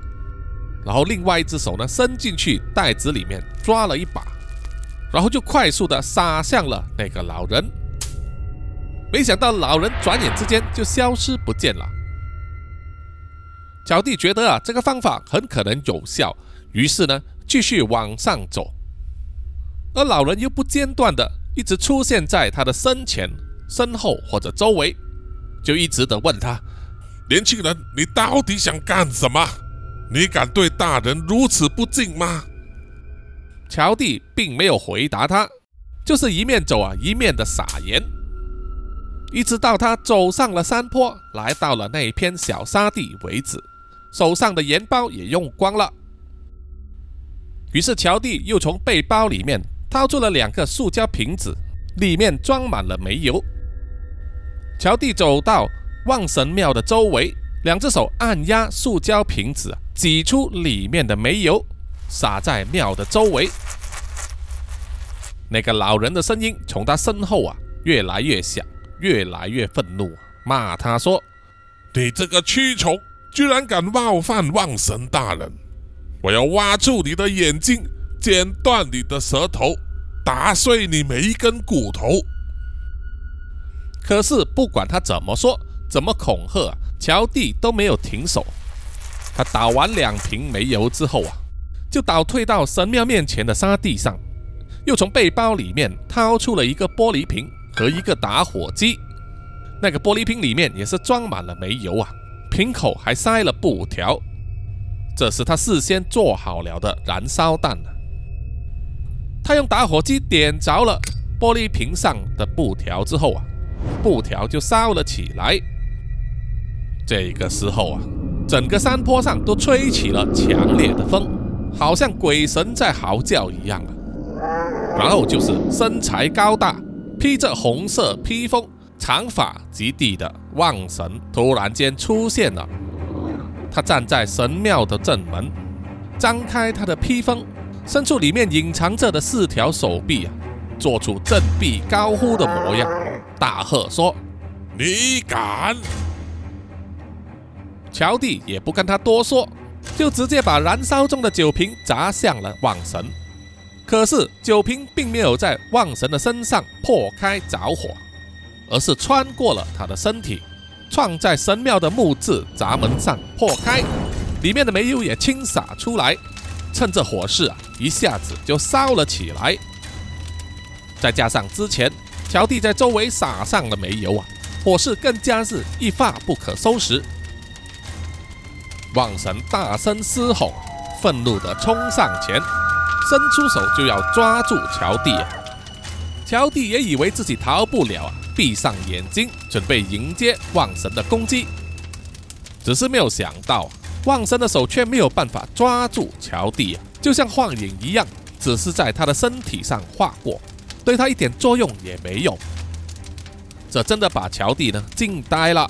然后另外一只手呢，伸进去袋子里面抓了一把，然后就快速的撒向了那个老人。没想到老人转眼之间就消失不见了。小弟觉得啊，这个方法很可能有效，于是呢，继续往上走，而老人又不间断的一直出现在他的身前。身后或者周围，就一直的问他：“年轻人，你到底想干什么？你敢对大人如此不敬吗？”乔蒂并没有回答他，就是一面走啊，一面的撒盐，一直到他走上了山坡，来到了那片小沙地为止，手上的盐包也用光了。于是乔蒂又从背包里面掏出了两个塑胶瓶子，里面装满了煤油。乔蒂走到望神庙的周围，两只手按压塑胶瓶子，挤出里面的煤油，洒在庙的周围。那个老人的声音从他身后啊越来越响，越来越愤怒，骂他说：“你这个蛆虫，居然敢冒犯望神大人！我要挖出你的眼睛，剪断你的舌头，打碎你每一根骨头！”可是不管他怎么说，怎么恐吓，乔蒂都没有停手。他倒完两瓶煤油之后啊，就倒退到神庙面前的沙地上，又从背包里面掏出了一个玻璃瓶和一个打火机。那个玻璃瓶里面也是装满了煤油啊，瓶口还塞了布条，这是他事先做好了的燃烧弹他用打火机点着了玻璃瓶上的布条之后啊。布条就烧了起来。这个时候啊，整个山坡上都吹起了强烈的风，好像鬼神在嚎叫一样啊。然后就是身材高大、披着红色披风、长发及地的望神突然间出现了。他站在神庙的正门，张开他的披风，伸出里面隐藏着的四条手臂啊，做出振臂高呼的模样。大喝说：“你敢！”乔蒂也不跟他多说，就直接把燃烧中的酒瓶砸向了望神。可是酒瓶并没有在望神的身上破开着火，而是穿过了他的身体，撞在神庙的木质闸门上破开，里面的煤油也倾洒出来，趁着火势啊，一下子就烧了起来。再加上之前。乔蒂在周围撒上了煤油啊，火势更加是一发不可收拾。望神大声嘶吼，愤怒地冲上前，伸出手就要抓住乔蒂。乔蒂也以为自己逃不了啊，闭上眼睛准备迎接望神的攻击。只是没有想到，望神的手却没有办法抓住乔蒂，就像幻影一样，只是在他的身体上划过。对他一点作用也没有，这真的把乔蒂呢惊呆了。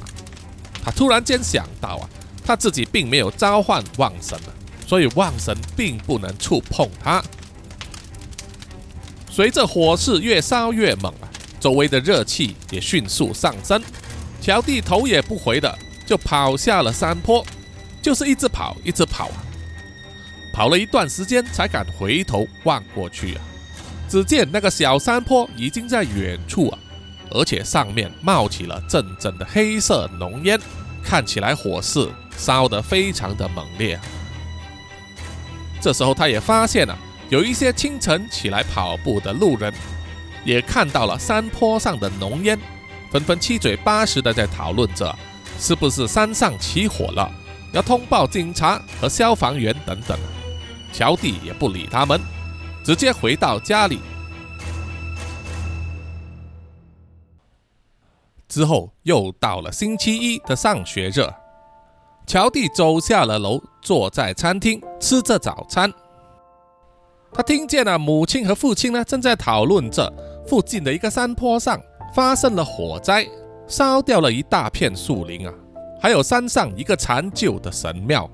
他突然间想到啊，他自己并没有召唤望神啊，所以望神并不能触碰他。随着火势越烧越猛啊，周围的热气也迅速上升。乔蒂头也不回的就跑下了山坡，就是一直跑，一直跑啊，跑了一段时间才敢回头望过去啊。只见那个小山坡已经在远处啊，而且上面冒起了阵阵的黑色浓烟，看起来火势烧得非常的猛烈。这时候，他也发现了有一些清晨起来跑步的路人，也看到了山坡上的浓烟，纷纷七嘴八舌的在讨论着，是不是山上起火了，要通报警察和消防员等等。乔蒂也不理他们，直接回到家里。之后又到了星期一的上学日，乔蒂走下了楼，坐在餐厅吃着早餐。他听见了母亲和父亲呢正在讨论着附近的一个山坡上发生了火灾，烧掉了一大片树林啊，还有山上一个残旧的神庙。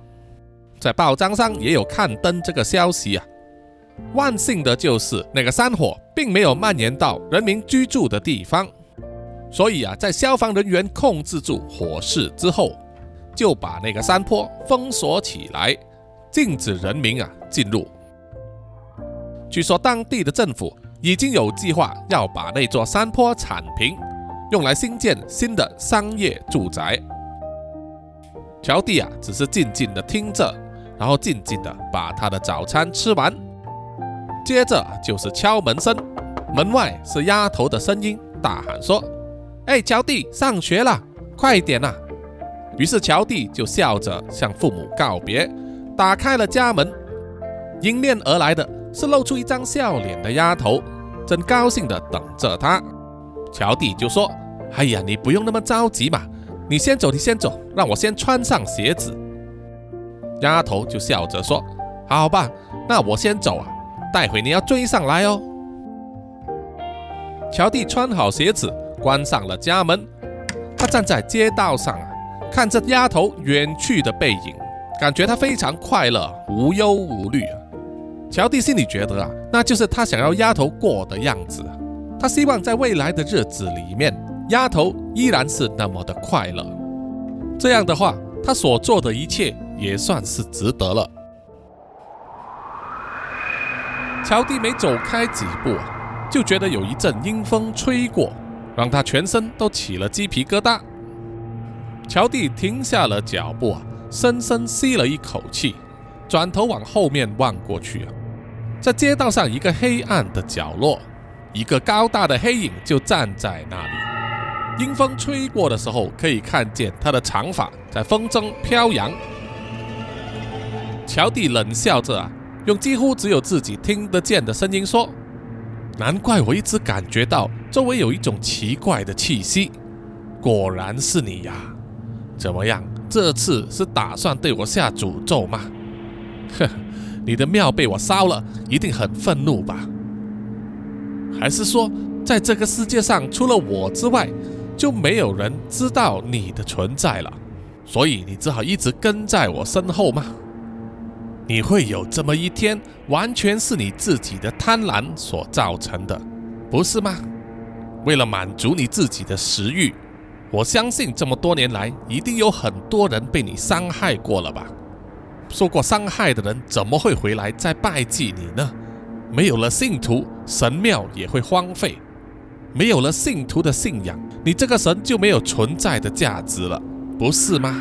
在报章上也有刊登这个消息啊。万幸的就是那个山火并没有蔓延到人民居住的地方。所以啊，在消防人员控制住火势之后，就把那个山坡封锁起来，禁止人民啊进入。据说当地的政府已经有计划要把那座山坡铲平，用来新建新的商业住宅。乔蒂啊，只是静静的听着，然后静静的把他的早餐吃完。接着就是敲门声，门外是丫头的声音，大喊说。哎，乔蒂，上学了，快点呐！于是乔蒂就笑着向父母告别，打开了家门。迎面而来的是露出一张笑脸的丫头，正高兴地等着他。乔蒂就说：“哎呀，你不用那么着急嘛，你先走，你先走，让我先穿上鞋子。”丫头就笑着说：“好吧，那我先走啊，待会你要追上来哦。”乔蒂穿好鞋子。关上了家门，他站在街道上啊，看着丫头远去的背影，感觉他非常快乐，无忧无虑啊。乔蒂心里觉得啊，那就是他想要丫头过的样子。他希望在未来的日子里面，丫头依然是那么的快乐。这样的话，他所做的一切也算是值得了。乔蒂没走开几步，就觉得有一阵阴风吹过。让他全身都起了鸡皮疙瘩。乔蒂停下了脚步啊，深深吸了一口气，转头往后面望过去啊，在街道上一个黑暗的角落，一个高大的黑影就站在那里。阴风吹过的时候，可以看见他的长发在风中飘扬。乔蒂冷笑着啊，用几乎只有自己听得见的声音说。难怪我一直感觉到周围有一种奇怪的气息，果然是你呀！怎么样，这次是打算对我下诅咒吗？呵，你的庙被我烧了，一定很愤怒吧？还是说，在这个世界上除了我之外，就没有人知道你的存在了，所以你只好一直跟在我身后吗？你会有这么一天，完全是你自己的贪婪所造成的，不是吗？为了满足你自己的食欲，我相信这么多年来，一定有很多人被你伤害过了吧？受过伤害的人怎么会回来再拜祭你呢？没有了信徒，神庙也会荒废；没有了信徒的信仰，你这个神就没有存在的价值了，不是吗？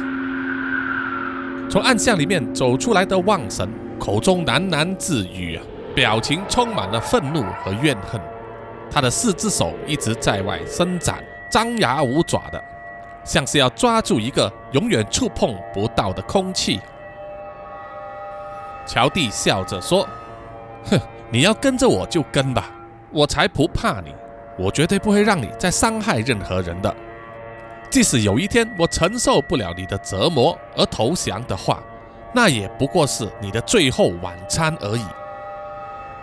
从暗巷里面走出来的望神，口中喃喃自语啊，表情充满了愤怒和怨恨。他的四只手一直在外伸展，张牙舞爪的，像是要抓住一个永远触碰不到的空气。乔蒂笑着说：“哼，你要跟着我就跟吧，我才不怕你，我绝对不会让你再伤害任何人的。”即使有一天我承受不了你的折磨而投降的话，那也不过是你的最后晚餐而已。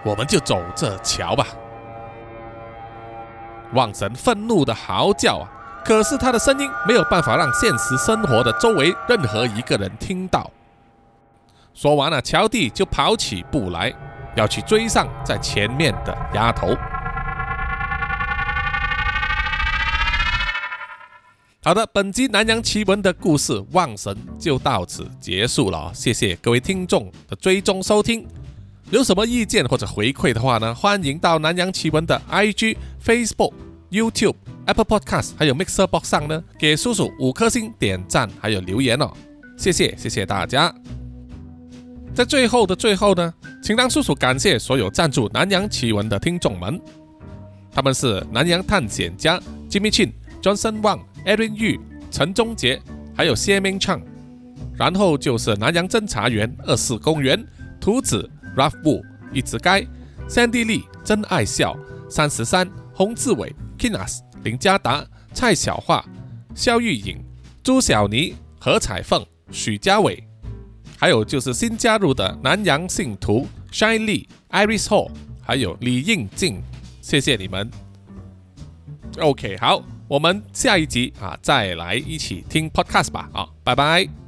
我们就走着瞧吧。望神愤怒的嚎叫啊！可是他的声音没有办法让现实生活的周围任何一个人听到。说完了，乔蒂就跑起步来，要去追上在前面的丫头。好的，本集南洋奇闻的故事《望神》就到此结束了，谢谢各位听众的追踪收听。有什么意见或者回馈的话呢？欢迎到南洋奇闻的 IG、Facebook、YouTube、Apple Podcast 还有 Mixer Box 上呢，给叔叔五颗星点赞还有留言哦，谢谢谢谢大家。在最后的最后呢，请让叔叔感谢所有赞助南洋奇闻的听众们，他们是南洋探险家 Jimmy Chin、Johnson Wang、Aaron Yu、陈忠杰，还有谢明畅。然后就是南洋侦查员二四公园、图子、Ralph Wu、一直该、Sandy Lee、真爱笑、三十三、洪志伟、Kinas、林家达、蔡小桦、肖玉颖、朱小妮、何彩凤、许家伟。还有就是新加入的南洋信徒 Shine Lee、Iris Hall，还有李应静，谢谢你们。OK，好，我们下一集啊再来一起听 Podcast 吧，啊，拜拜。